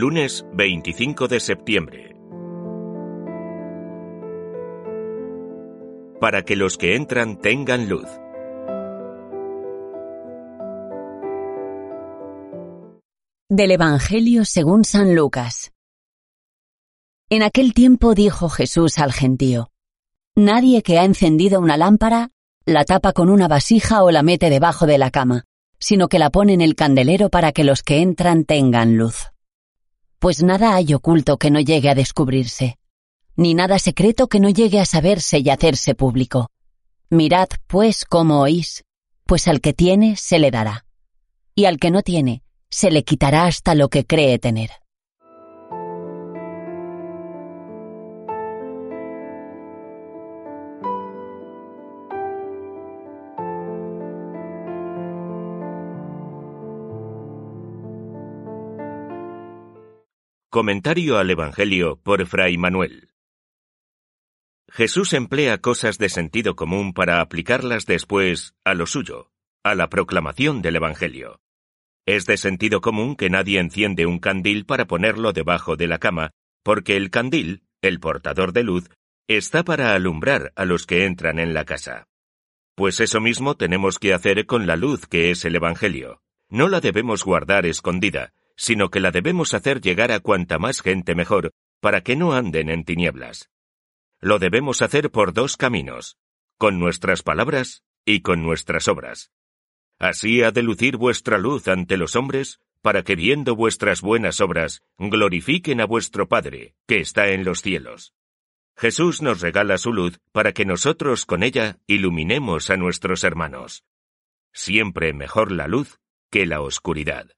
Lunes 25 de septiembre. Para que los que entran tengan luz. Del Evangelio según San Lucas. En aquel tiempo dijo Jesús al gentío, Nadie que ha encendido una lámpara la tapa con una vasija o la mete debajo de la cama, sino que la pone en el candelero para que los que entran tengan luz. Pues nada hay oculto que no llegue a descubrirse, ni nada secreto que no llegue a saberse y hacerse público. Mirad, pues, cómo oís, pues al que tiene se le dará, y al que no tiene se le quitará hasta lo que cree tener. Comentario al Evangelio por Fray Manuel. Jesús emplea cosas de sentido común para aplicarlas después a lo suyo, a la proclamación del Evangelio. Es de sentido común que nadie enciende un candil para ponerlo debajo de la cama, porque el candil, el portador de luz, está para alumbrar a los que entran en la casa. Pues eso mismo tenemos que hacer con la luz que es el Evangelio. No la debemos guardar escondida, sino que la debemos hacer llegar a cuanta más gente mejor, para que no anden en tinieblas. Lo debemos hacer por dos caminos, con nuestras palabras y con nuestras obras. Así ha de lucir vuestra luz ante los hombres, para que viendo vuestras buenas obras, glorifiquen a vuestro Padre, que está en los cielos. Jesús nos regala su luz para que nosotros con ella iluminemos a nuestros hermanos. Siempre mejor la luz que la oscuridad.